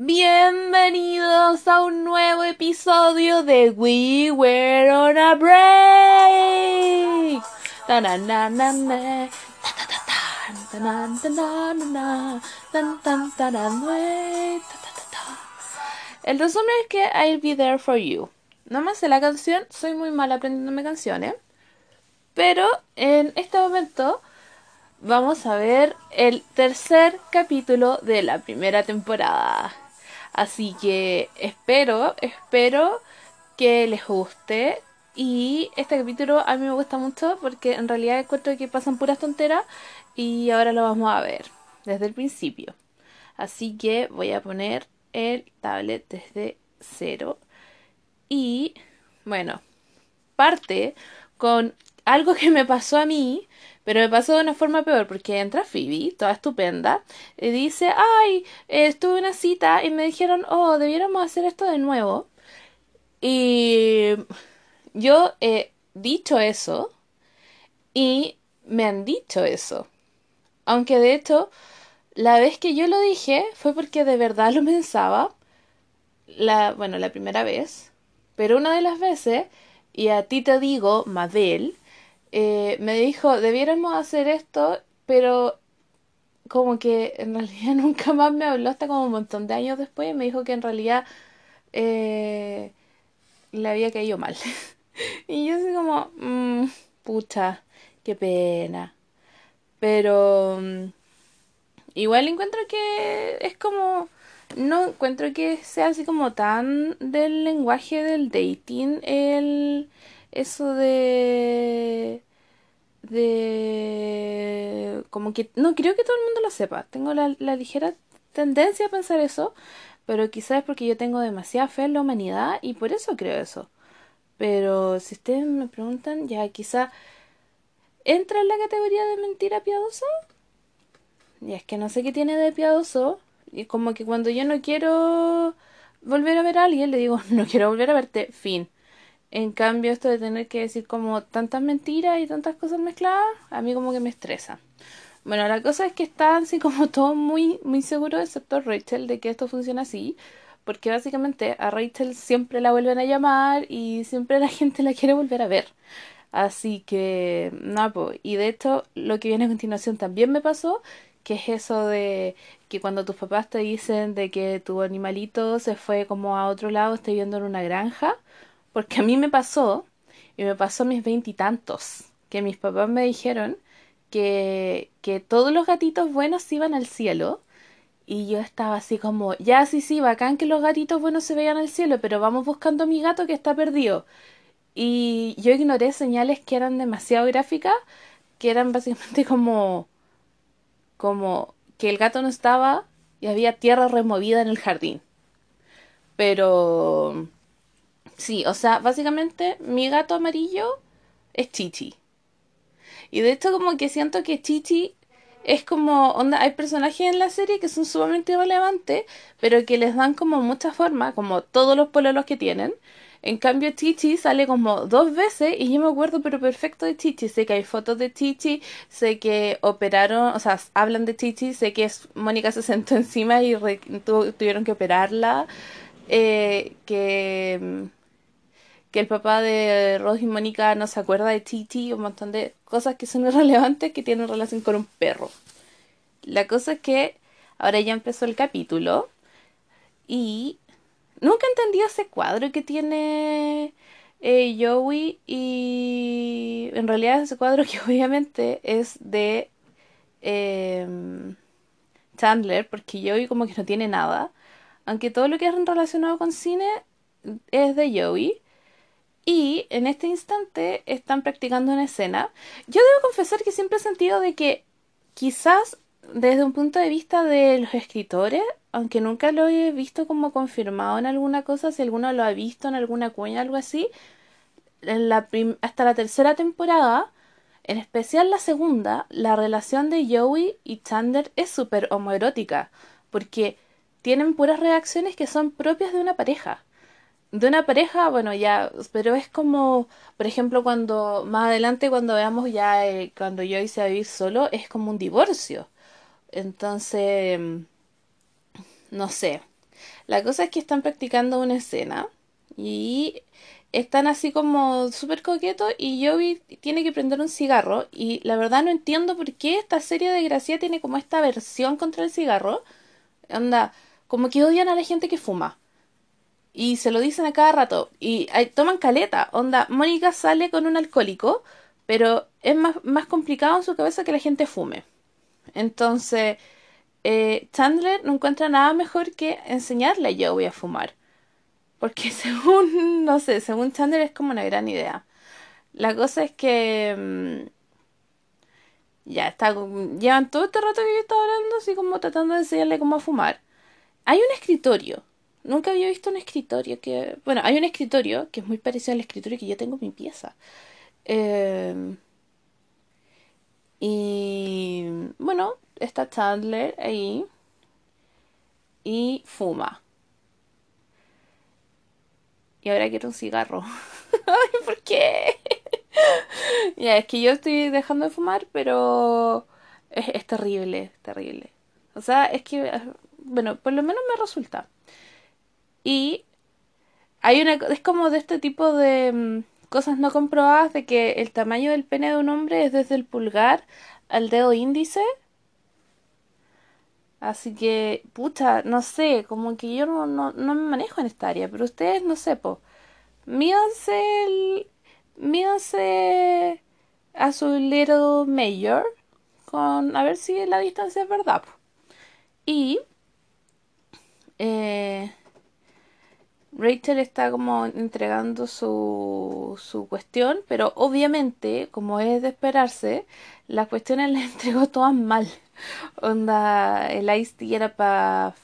Bienvenidos a un nuevo episodio de We Were on a Break. El resumen es que I'll be there for you. No me sé la canción, soy muy mala aprendiéndome canciones. Pero en este momento vamos a ver el tercer capítulo de la primera temporada. Así que espero, espero que les guste. Y este capítulo a mí me gusta mucho porque en realidad encuentro que pasan puras tonteras y ahora lo vamos a ver desde el principio. Así que voy a poner el tablet desde cero. Y bueno, parte con algo que me pasó a mí, pero me pasó de una forma peor, porque entra Phoebe, toda estupenda, y dice, ay, eh, estuve en una cita y me dijeron, oh, debiéramos hacer esto de nuevo. Y yo he dicho eso y me han dicho eso. Aunque de hecho, la vez que yo lo dije fue porque de verdad lo pensaba. La, bueno, la primera vez. Pero una de las veces, y a ti te digo, Mabel, eh, me dijo, debiéramos hacer esto, pero como que en realidad nunca más me habló hasta como un montón de años después y me dijo que en realidad eh, le había caído mal. y yo así como, mmm, pucha, qué pena. Pero mm, igual encuentro que es como, no encuentro que sea así como tan del lenguaje del dating el eso de de como que no creo que todo el mundo lo sepa. Tengo la, la ligera tendencia a pensar eso pero quizás es porque yo tengo demasiada fe en la humanidad y por eso creo eso. Pero si ustedes me preguntan ya quizá entra en la categoría de mentira piadosa y es que no sé qué tiene de piadoso. Y como que cuando yo no quiero volver a ver a alguien le digo no quiero volver a verte fin en cambio, esto de tener que decir como tantas mentiras y tantas cosas mezcladas, a mí como que me estresa. Bueno, la cosa es que están así como todos muy, muy seguros, excepto Rachel, de que esto funciona así. Porque básicamente a Rachel siempre la vuelven a llamar y siempre la gente la quiere volver a ver. Así que, no, pues. Y de hecho, lo que viene a continuación también me pasó, que es eso de que cuando tus papás te dicen de que tu animalito se fue como a otro lado, esté viviendo en una granja porque a mí me pasó, y me pasó a mis veintitantos, que mis papás me dijeron que, que todos los gatitos buenos iban al cielo. Y yo estaba así como, ya sí, sí, bacán que los gatitos buenos se vean al cielo, pero vamos buscando a mi gato que está perdido. Y yo ignoré señales que eran demasiado gráficas, que eran básicamente como, como que el gato no estaba y había tierra removida en el jardín. Pero Sí, o sea, básicamente mi gato amarillo es Chichi. Y de hecho como que siento que Chichi es como, onda, hay personajes en la serie que son sumamente relevantes, pero que les dan como mucha forma, como todos los pololos que tienen. En cambio, Chichi sale como dos veces y yo me acuerdo pero perfecto de Chichi. Sé que hay fotos de Chichi, sé que operaron, o sea, hablan de Chichi, sé que Mónica se sentó encima y tuvieron que operarla, eh, que que el papá de Rose y Mónica no se acuerda de Titi, un montón de cosas que son irrelevantes que tienen relación con un perro. La cosa es que ahora ya empezó el capítulo y nunca entendí ese cuadro que tiene eh, Joey y en realidad ese cuadro que obviamente es de em, Chandler porque Joey como que no tiene nada aunque todo lo que es relacionado con cine es de Joey y en este instante están practicando una escena. Yo debo confesar que siempre he sentido de que quizás desde un punto de vista de los escritores, aunque nunca lo he visto como confirmado en alguna cosa, si alguno lo ha visto en alguna cuña, algo así, en la hasta la tercera temporada, en especial la segunda, la relación de Joey y Chandler es súper homoerótica, porque tienen puras reacciones que son propias de una pareja de una pareja, bueno, ya, pero es como, por ejemplo, cuando más adelante, cuando veamos ya, eh, cuando yo hice a vivir solo, es como un divorcio. Entonces, no sé. La cosa es que están practicando una escena y están así como súper coquetos y Joey tiene que prender un cigarro y la verdad no entiendo por qué esta serie de Gracia tiene como esta versión contra el cigarro. Anda, como que odian a la gente que fuma. Y se lo dicen a cada rato. Y toman caleta. Onda, Mónica sale con un alcohólico, pero es más, más complicado en su cabeza que la gente fume. Entonces, eh, Chandler no encuentra nada mejor que enseñarle a Joey a fumar. Porque según, no sé, según Chandler es como una gran idea. La cosa es que... Mm, ya está, llevan todo este rato que yo estaba hablando así como tratando de enseñarle cómo fumar. Hay un escritorio. Nunca había visto un escritorio que... Bueno, hay un escritorio que es muy parecido al escritorio que yo tengo en mi pieza. Em, y bueno, está Chandler ahí y fuma. Y ahora quiero un cigarro. Ay, ¿por qué? ya, es que yo estoy dejando de fumar, pero es, terrible, terrible. O sea, es que, bueno, por lo menos me resulta. Y hay una, es como de este tipo de mm, cosas no comprobadas de que el tamaño del pene de un hombre es desde el pulgar al dedo índice. Así que, pucha, no sé, como que yo no, no, no me manejo en esta área, pero ustedes no sé, po. Mídanse el, mídanse a su little mayor con a ver si la distancia es verdad. Y eh, Rachel está como entregando su, su cuestión, pero obviamente, como es de esperarse, las cuestiones las entregó todas mal. Onda, el Ice era para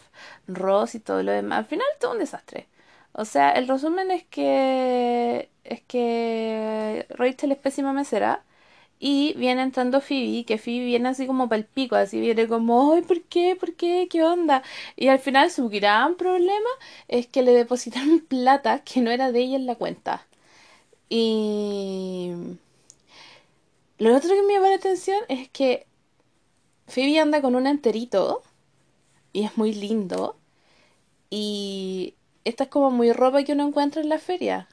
Ross y todo lo demás. Al final todo un desastre. O sea, el resumen es que es que Rachel es pésima mesera y viene entrando Phoebe, que Phoebe viene así como para el pico, así viene como, ay, ¿por qué? ¿Por qué? ¿Qué onda? Y al final su gran problema es que le depositaron plata que no era de ella en la cuenta. Y lo otro que me llama la atención es que Phoebe anda con un enterito y es muy lindo. Y esta es como muy ropa que uno encuentra en la feria.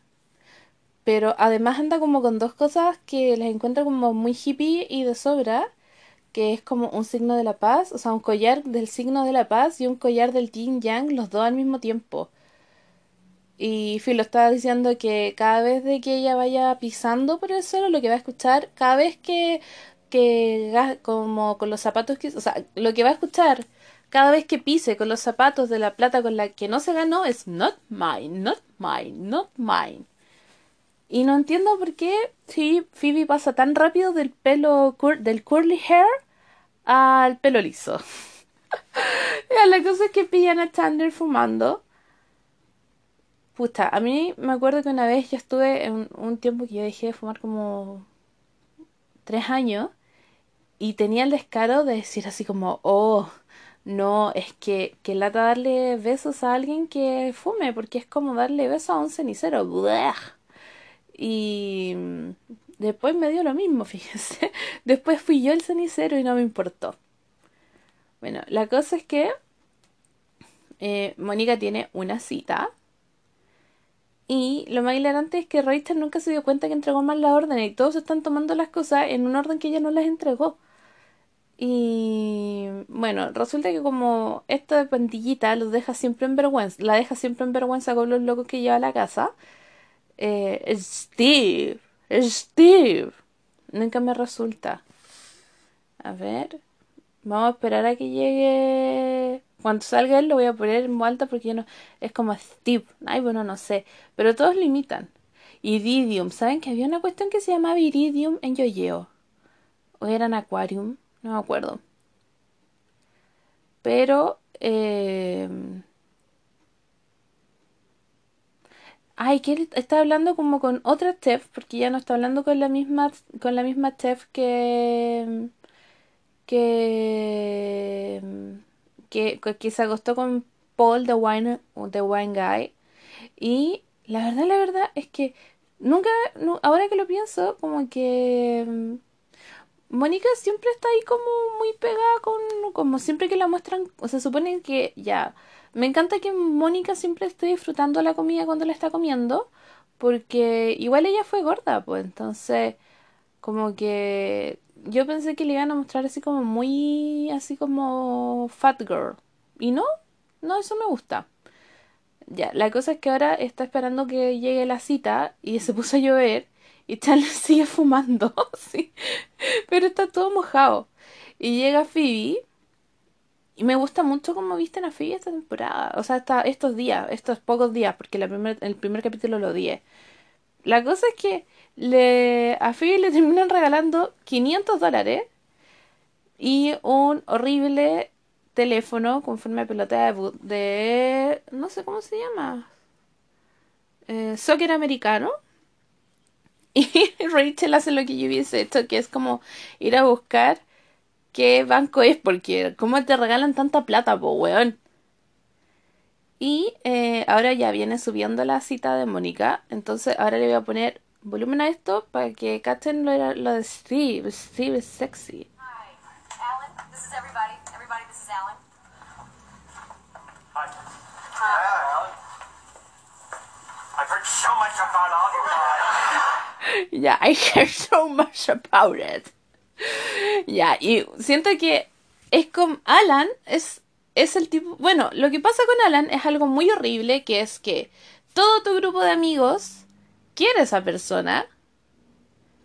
Pero además anda como con dos cosas que las encuentra como muy hippie y de sobra, que es como un signo de la paz, o sea, un collar del signo de la paz y un collar del yin yang, los dos al mismo tiempo. Y Phil lo estaba diciendo que cada vez de que ella vaya pisando por el suelo, lo que va a escuchar, cada vez que, que como con los zapatos que, o sea, lo que va a escuchar cada vez que pise con los zapatos de la plata con la que no se ganó es not mine, not mine, not mine. Y no entiendo por qué Phoebe pasa tan rápido del pelo del curly hair al pelo liso. la cosa es que pillan a Chandler fumando. Puta, a mí me acuerdo que una vez yo estuve en un tiempo que yo dejé de fumar como tres años y tenía el descaro de decir así como, oh, no, es que, que lata darle besos a alguien que fume, porque es como darle besos a un cenicero. Y después me dio lo mismo, fíjense. Después fui yo el cenicero y no me importó. Bueno, la cosa es que eh, Mónica tiene una cita. Y lo más hilarante es que Rachel nunca se dio cuenta que entregó mal la orden y todos están tomando las cosas en un orden que ella no las entregó. Y bueno, resulta que como esta pandillita los deja siempre en vergüenza, la deja siempre en vergüenza con los locos que lleva a la casa, eh, Steve, Steve. Nunca me resulta. A ver. Vamos a esperar a que llegue. Cuando salga él lo voy a poner en alta porque ya no. Es como Steve. Ay, bueno, no sé. Pero todos lo imitan. Iridium. ¿Saben que había una cuestión que se llamaba Iridium en Yoyeo? ¿O era en Aquarium? No me acuerdo. Pero. Eh, Ay, que él está hablando como con otra chef, porque ya no está hablando con la misma, con la misma chef que, que, que, se acostó con Paul, the wine, the wine guy. Y la verdad, la verdad es que nunca, ahora que lo pienso, como que mm, Mónica siempre está ahí como muy pegada con, como siempre que la muestran, o se supone que ya me encanta que Mónica siempre esté disfrutando la comida cuando la está comiendo, porque igual ella fue gorda, pues entonces como que yo pensé que le iban a mostrar así como muy, así como fat girl. Y no, no, eso me gusta. Ya, la cosa es que ahora está esperando que llegue la cita y se puso a llover y Chandler sigue fumando, sí, pero está todo mojado. Y llega Phoebe y me gusta mucho cómo visten a Phoebe esta temporada, o sea, hasta estos días, estos pocos días, porque primer, el primer capítulo lo odié. La cosa es que le, a Phoebe le terminan regalando 500 dólares y un horrible teléfono con forma de pelota de, de no sé cómo se llama eh, soccer americano y Rachel hace lo que yo hubiese hecho que es como ir a buscar qué banco es porque cómo te regalan tanta plata po weón y eh, ahora ya viene subiendo la cita de Mónica entonces ahora le voy a poner volumen a esto para que cachen lo, lo de Steve Steve es sexy Hi, Alan. This is everybody. Everybody, this is Alan. Hi. Hi, Alan. I've heard so much about all you guys. Ya, I hear so much about it. Ya, y siento que es como Alan es es el tipo, bueno, lo que pasa con Alan es algo muy horrible, que es que todo tu grupo de amigos quiere a esa persona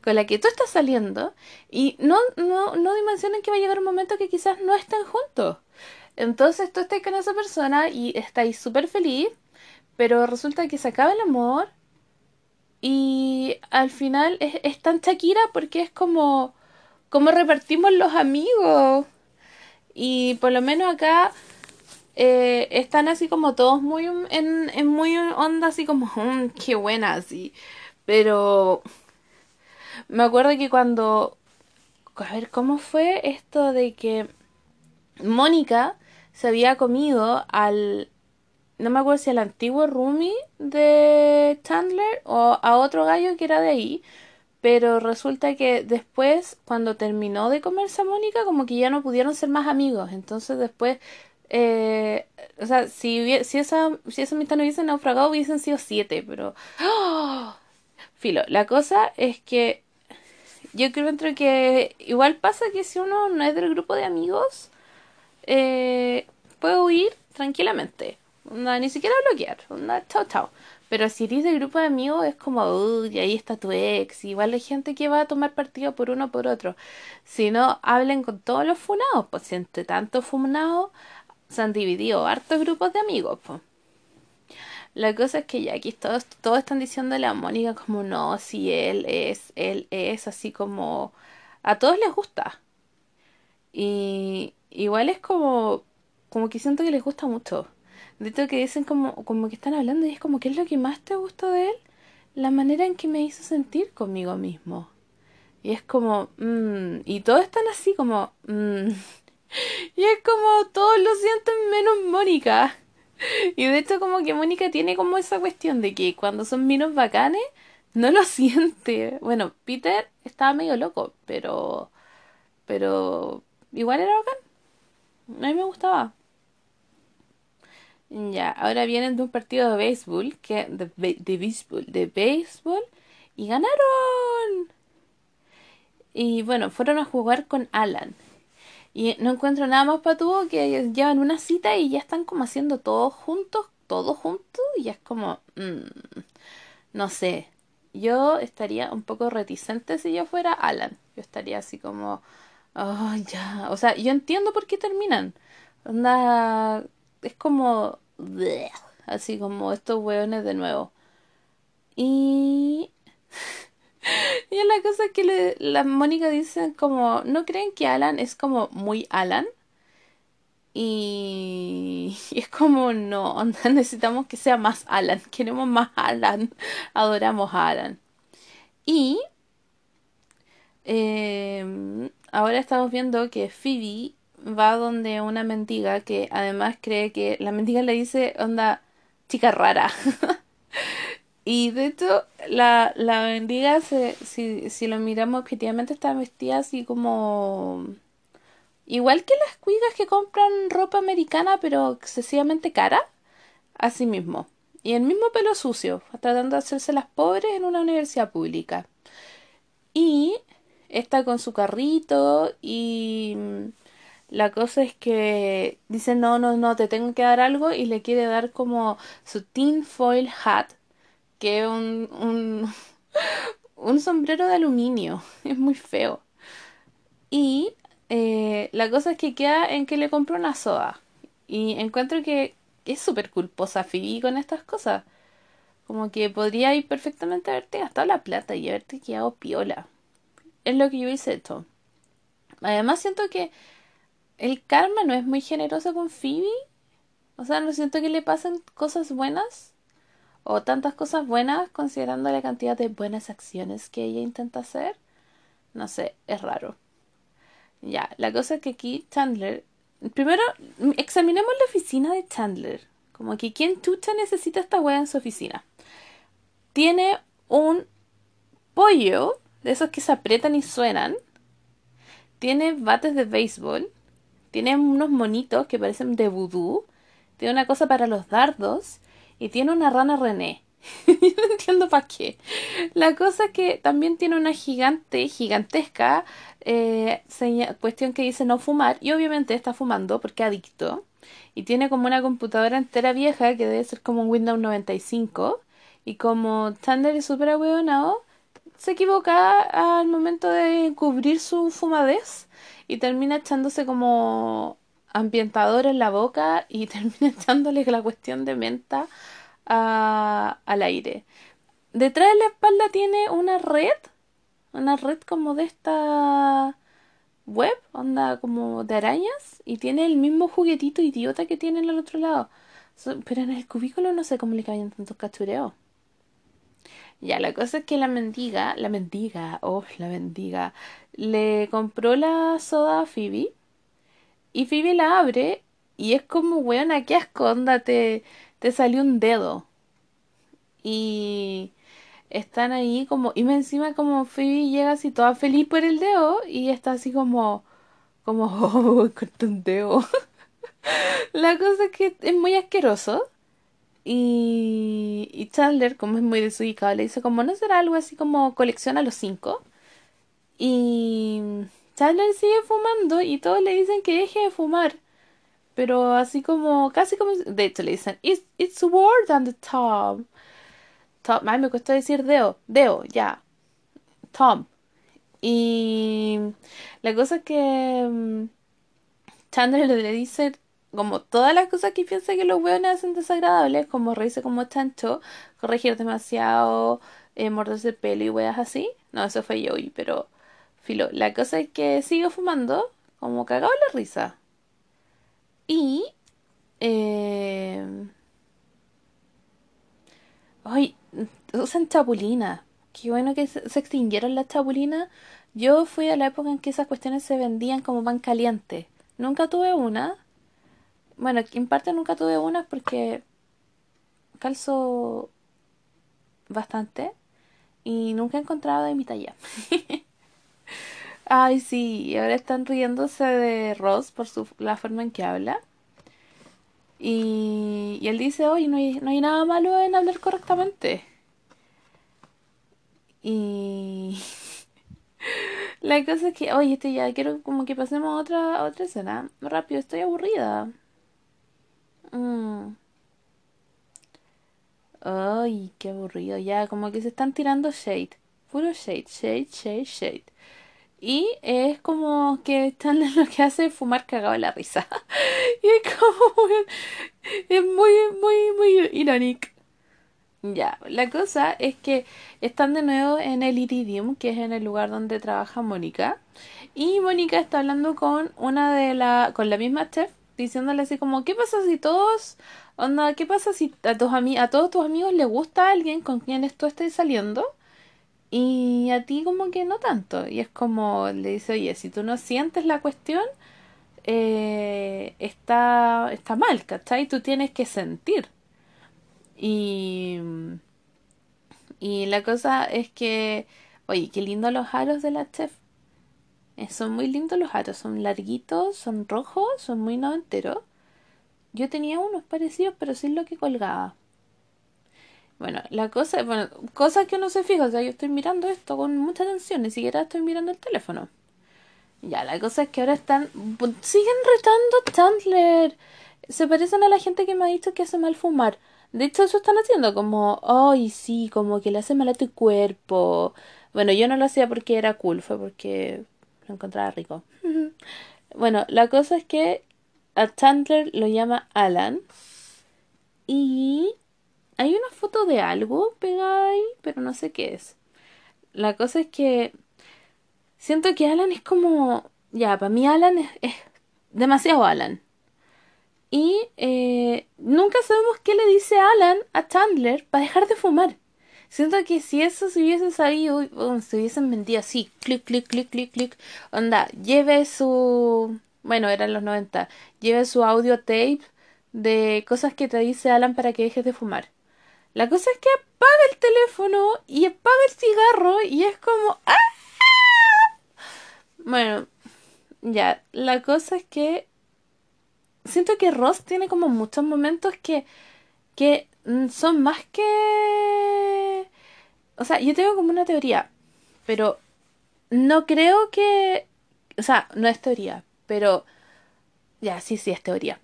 con la que tú estás saliendo y no no no dimensionan que va a llegar un momento que quizás no estén juntos. Entonces tú estás con esa persona y estáis súper feliz, pero resulta que se acaba el amor y al final es, es tan Shakira porque es como, como repartimos los amigos. Y por lo menos acá eh, están así como todos muy en, en muy onda, así como, "Mm, qué buena, así. Pero me acuerdo que cuando, a ver, ¿cómo fue esto de que Mónica se había comido al, no me acuerdo si al antiguo roomie de Chandler o a otro gallo que era de ahí, pero resulta que después, cuando terminó de comerse a Mónica, como que ya no pudieron ser más amigos. Entonces después, eh, o sea, si, si esa, si esa amistad no hubiese naufragado, hubiesen sido siete, pero... ¡Ah! Filo, la cosa es que yo creo entre que igual pasa que si uno no es del grupo de amigos, eh, puede huir tranquilamente. Ni siquiera bloquear. Onda, chao, chao. Pero si eres del grupo de amigos es como, uy, ahí está tu ex. Igual hay gente que va a tomar partido por uno o por otro. Si no, hablen con todos los funados. Pues entre tantos funados se han dividido hartos grupos de amigos. Pues. La cosa es que ya aquí todos, todos están diciéndole a Mónica como no, si él es, él es, así como a todos les gusta. Y igual es como, como que siento que les gusta mucho. De hecho que dicen como, como que están hablando y es como, ¿qué es lo que más te gustó de él? La manera en que me hizo sentir conmigo mismo. Y es como, mm, y todos están así como, mm. Y es como, todos lo sienten menos Mónica. Y de hecho como que Mónica tiene como esa cuestión de que cuando son minos bacanes, no lo siente. Bueno, Peter estaba medio loco, pero, pero igual era bacán. A mí me gustaba. Ya, ahora vienen de un partido de béisbol, que, de, de béisbol, de béisbol, y ganaron. Y bueno, fueron a jugar con Alan. Y no encuentro nada más patudo que llevan una cita y ya están como haciendo todos juntos, todos juntos, y es como, mm, no sé. Yo estaría un poco reticente si yo fuera Alan. Yo estaría así como, oh, ya. O sea, yo entiendo por qué terminan. Onda, es como, así como estos hueones de nuevo. Y y la cosa que le- la Mónica dice como, ¿no creen que Alan es como muy Alan? Y, es como, no, necesitamos que sea más Alan, queremos más Alan, adoramos a Alan. Y eh, ahora estamos viendo que Phoebe va donde una mendiga que además cree que la mendiga le dice, onda, chica rara. Y de hecho, la, la mendiga, se, si, si lo miramos objetivamente, está vestida así como, Igual que las cuigas que compran ropa americana pero excesivamente cara, así mismo. Y el mismo pelo sucio, tratando de hacerse las pobres en una universidad pública. Y está con su carrito y la cosa es que dice no, no, no, te tengo que dar algo y le quiere dar como su tin foil hat, que es un, un, sombrero de aluminio, es muy feo. Y eh, la cosa es que queda en que le compro una soda. Y encuentro que es súper culposa Phoebe con estas cosas. Como que podría ir perfectamente haberte gastado la plata y haberte quedado piola. Es lo que yo hice esto. Además siento que el karma no es muy generoso con Phoebe. O sea, no siento que le pasen cosas buenas. O tantas cosas buenas considerando la cantidad de buenas acciones que ella intenta hacer. No sé, es raro. Ya, la cosa es que aquí Chandler. Primero, examinemos la oficina de Chandler. Como que quién tucha necesita esta wea en su oficina. Tiene un pollo de esos que se aprietan y suenan. Tiene bates de béisbol. Tiene unos monitos que parecen de vudú. Tiene una cosa para los dardos. Y tiene una rana René. Yo no entiendo para qué. La cosa es que también tiene una gigante, gigantesca eh, cuestión que dice no fumar. Y obviamente está fumando porque adicto. Y tiene como una computadora entera vieja que debe ser como un Windows 95. Y como Chandler es súper ahueonado, se equivoca al momento de cubrir su fumadez y termina echándose como ambientador en la boca y termina echándole la cuestión de menta al aire. Detrás de la espalda tiene una red, una red como de esta web, onda como de arañas, y tiene el mismo juguetito idiota que tiene en el otro lado. pero en el cubículo no sé cómo le caen tantos cachureos. Ya, la cosa es que la mendiga, la mendiga, oh, la mendiga, le compró la soda a Phoebe y Phoebe la abre y es como, weona, qué asco, te, salió un dedo. Y están ahí como, y encima como Phoebe llega así toda feliz por el dedo y está así como, como, oh, corta un dedo. la cosa es que es muy asqueroso. Y, Chandler, como es muy desubicado, le dice como, ¿no será algo así como colecciona los cinco? Y Chandler sigue fumando y todos le dicen que deje de fumar. Pero así como, casi como, de hecho le dicen, it's, it's word on the top. Tom, ay, me cuesta decir Deo, Deo, ya. Tom. Y la cosa es que mm, Chandler le dice como todas las cosas que piensa que los hueones hacen desagradables, como reírse como chancho, corregir demasiado, eh, morderse el pelo y weas así. No, eso fue Joey, pero filo. La cosa es que sigo fumando, como cagado la risa. Y. Eh, ay, usan chapulina. Qué bueno que se extinguieron las chapulinas. Yo fui a la época en que esas cuestiones se vendían como pan caliente. Nunca tuve una, bueno, en parte nunca tuve una porque calzo bastante y nunca he encontrado de mi talla. Ay, sí, ahora están riéndose de Ross por su, la forma en que habla. Y, y él dice, oye, no hay, no hay nada malo en hablar correctamente. Y la cosa es que, oye, este ya quiero como que pasemos a otra, a otra escena. Rápido, estoy aburrida. Mm. Ay, qué aburrido. Ya, como que se están tirando shade. Puro shade, shade, shade, shade. Y es como que están lo que hace fumar cagado la risa. y es como. Es muy, muy, muy irónico. Ya, la cosa es que están de nuevo en el Iridium, que es en el lugar donde trabaja Mónica. Y Mónica está hablando con una de la. con la misma chef diciéndole así como, ¿qué pasa si todos, onda, qué pasa si a, tus a todos tus amigos les gusta alguien con quien tú estés saliendo? Y a ti como que no tanto. Y es como, le dice, oye, si tú no sientes la cuestión, eh, está, está mal, ¿cachai? Tú tienes que sentir. Y, y la cosa es que, oye, qué lindo los aros de la chef. Eh, son muy lindos los aros, son larguitos, son rojos, son muy noventeros. Yo tenía unos parecidos, pero sin lo que colgaba. Bueno, la cosa, bueno, cosas que uno se fija, o sea, yo estoy mirando esto con mucha atención, ni siquiera estoy mirando el teléfono. Ya, la cosa es que ahora están, siguen retando Chandler. Se parecen a la gente que me ha dicho que hace mal fumar. De hecho, eso están haciendo, como, ay, sí, como que le hace mal a tu cuerpo. Bueno, yo no lo hacía porque era cool, fue porque lo encontraba rico. bueno, la cosa es que a Chandler lo llama Alan. Y hay una foto de algo pegada ahí, pero no sé qué es. La cosa es que siento que Alan es como... Ya, para mí Alan es, es demasiado Alan. Y eh, nunca sabemos qué le dice Alan a Chandler para dejar de fumar. Siento que si eso se hubiese sabido, o se hubiesen mentido así, clic, clic, clic, clic, clic, onda, lleve su, bueno, eran los 90, lleve su audio tape de cosas que te dice Alan para que dejes de fumar. La cosa es que apaga el teléfono y apaga el cigarro y es como... ¡Ah! Bueno, ya, la cosa es que siento que Ross tiene como muchos momentos que, que son más que... O sea, yo tengo como una teoría, pero no creo que... O sea, no es teoría, pero... Ya, sí, sí, es teoría.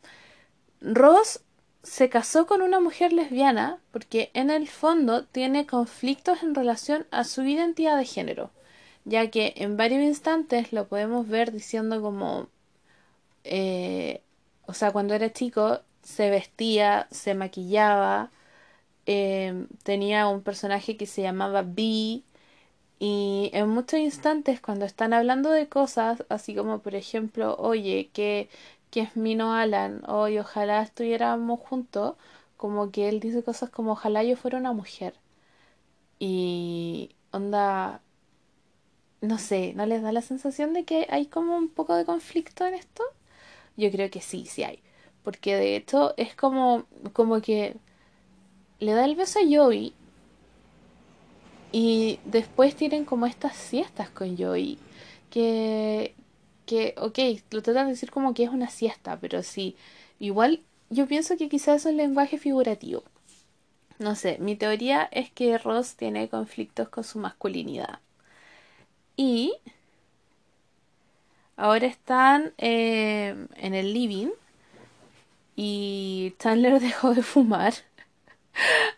Ross se casó con una mujer lesbiana porque en el fondo tiene conflictos en relación a su identidad de género, ya que en varios instantes lo podemos ver diciendo como, eh, o sea, cuando era chico se vestía, se maquillaba, eh, tenía un personaje que se llamaba B y en muchos instantes cuando están hablando de cosas, así como por ejemplo, oye, que que es Mino Alan, hoy ojalá estuviéramos juntos, como que él dice cosas como ojalá yo fuera una mujer. Y onda, no sé, ¿no les da la sensación de que hay como un poco de conflicto en esto? Yo creo que sí, sí hay. Porque de hecho es como, como que le da el beso a Joey y después tienen como estas siestas con Joey que, que, ok, lo tratan de decir como que es una siesta, pero sí, igual yo pienso que quizás es un lenguaje figurativo. No sé, mi teoría es que Ross tiene conflictos con su masculinidad. Y ahora están eh, en el living y Chandler dejó de fumar.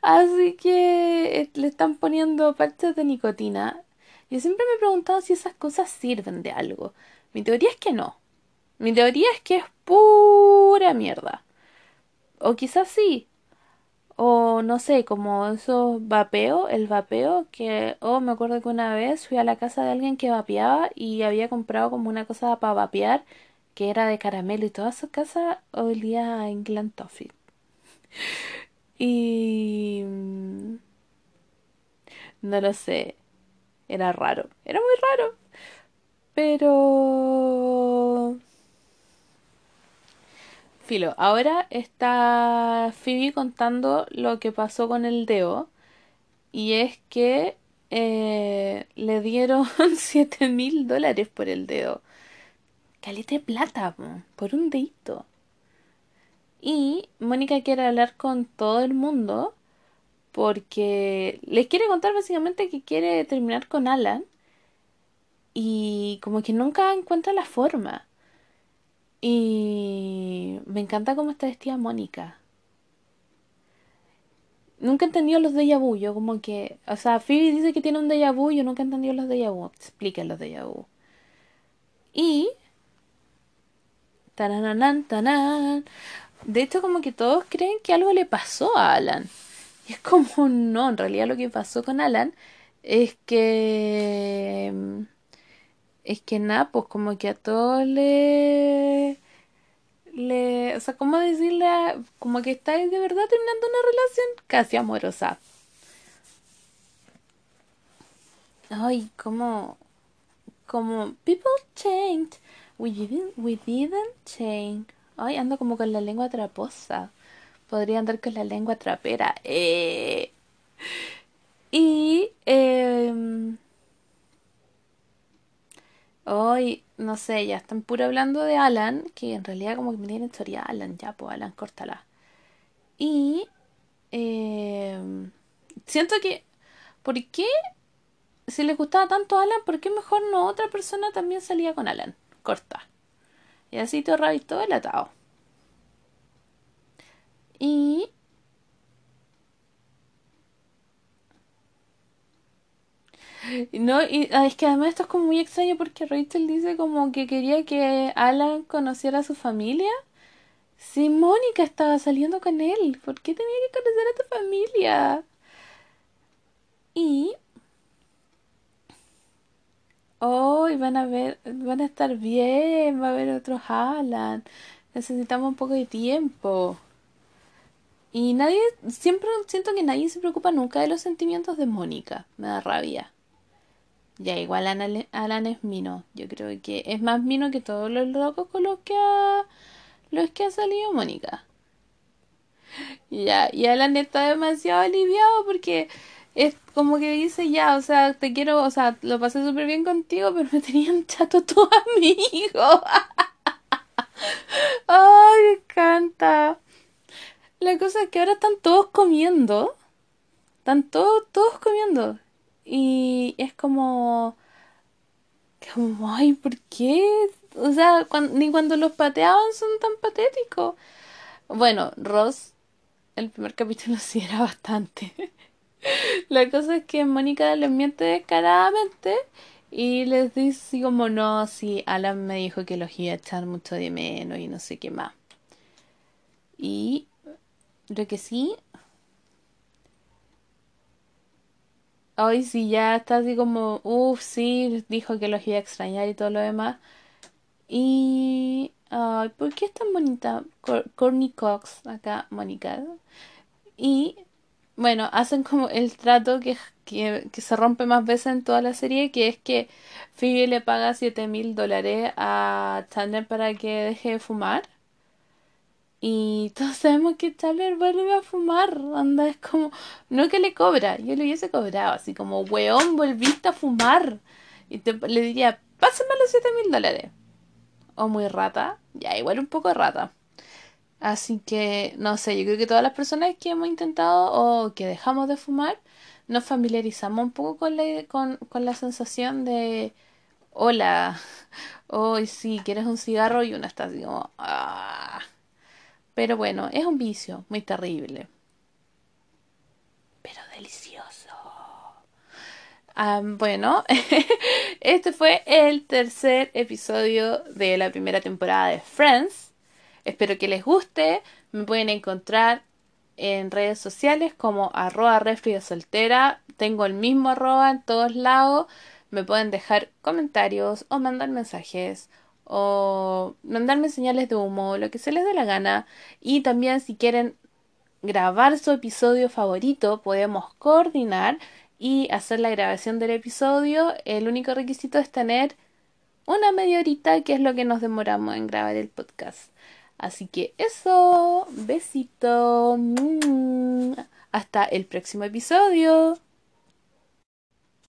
Así que le están poniendo parches de nicotina. Yo siempre me he preguntado si esas cosas sirven de algo. Mi teoría es que no. Mi teoría es que es pura mierda. O quizás sí. O no sé, como esos vapeo, el vapeo que, oh, me acuerdo que una vez fui a la casa de alguien que vapeaba y había comprado como una cosa para vapear que era de caramelo y toda su casa olía a England Toffee. Y... Mm, no lo sé. Era raro. Era muy raro. Pero... Filo, ahora está Phoebe contando lo que pasó con el Deo. Y es que eh, le dieron 7 mil dólares por el dedo. Calete de plata, por un dedito. Y Mónica quiere hablar con todo el mundo porque les quiere contar básicamente que quiere terminar con Alan y como que nunca encuentra la forma. Y me encanta cómo está vestida Mónica. Nunca he entendido los déjà vu, yo como que, o sea, Phoebe dice que tiene un déjà vu, yo nunca he entendido los déjà vu. Expliquen los déjà vu. Y Tarananan, tanan. De hecho, como que todos creen que algo le pasó a Alan. Y es como, no, en realidad lo que pasó con Alan es que es que nada, pues como que a todos le... le o sea, ¿cómo decirle? como que estáis de verdad terminando una relación casi amorosa. Ay, como... como... People changed. We didn't, we didn't change. Ay, ando como con la lengua traposa. Podría andar con la lengua trapera. Eh. Y... Eh, Hoy, no sé, ya están puro hablando de Alan, que en realidad como que me tiene historia Alan, ya, pues Alan, córtala. Y eh, siento que, ¿por qué? Si les gustaba tanto Alan, ¿por qué mejor no otra persona también salía con Alan? Corta. Y así te ahorrabas todo el atado. Y No, y es que además esto es como muy extraño porque Rachel dice como que quería que Alan conociera a su familia. Si Mónica estaba saliendo con él, ¿por qué tenía que conocer a tu familia? Y hoy van a ver, van a estar bien, va a haber otros Alan. Necesitamos un poco de tiempo. Y nadie, siempre siento que nadie se preocupa nunca de los sentimientos de Mónica. Me da rabia. Ya, igual Alan, Alan es mino. Yo creo que es más mino que todos los locos con los que ha, los que ha salido Mónica. Ya, y Alan está demasiado aliviado porque es como que dice ya, o sea, te quiero, o sea, lo pasé súper bien contigo, pero me tenían chato tus amigos. Ay, me encanta. La cosa es que ahora están todos comiendo. Están todos, todos comiendo. Y es como, como, ay, ¿por qué? O sea, ni cuando los pateaban son tan patéticos. Bueno, Ross, el primer capítulo sí era bastante. La cosa es que Mónica les miente descaradamente y les dice como, no, sí, Alan me dijo que los iba a echar mucho de menos y no sé qué más. Y lo que sí, hoy sí ya está así como, uff, sí, dijo que los iba a extrañar y todo lo demás. Y... Ay, ¿por qué es tan bonita Cor- Courtney Cox acá, Mónica? Y bueno, hacen como el trato que, que, que se rompe más veces en toda la serie, que es que Phoebe le paga siete mil dólares a Chandler para que deje de fumar. Y todos sabemos que Chandler vuelve a fumar. Anda, es como, no que le cobra, yo le hubiese cobrado, así como, weón, volviste a fumar. Y te, le diría, pásame los siete mil dólares. O muy rata, ya, igual un poco rata. Así que, no sé, yo creo que todas las personas que hemos intentado o que dejamos de fumar, nos familiarizamos un poco con la, con, con la sensación de, hola, hoy sí, quieres un cigarro y uno está así como, ah. Pero bueno, es un vicio muy terrible, pero delicioso. Bueno, este fue el tercer episodio de la primera temporada de Friends. Espero que les guste. Me pueden encontrar en redes sociales como arroba refri soltera. Tengo el mismo arroba en todos lados. Me pueden dejar comentarios o mandar mensajes o mandarme señales de humo, lo que se les dé la gana. Y también si quieren grabar su episodio favorito, podemos coordinar y hacer la grabación del episodio. El único requisito es tener una media horita, que es lo que nos demoramos en grabar el podcast. Así que eso, besito. Hasta el próximo episodio.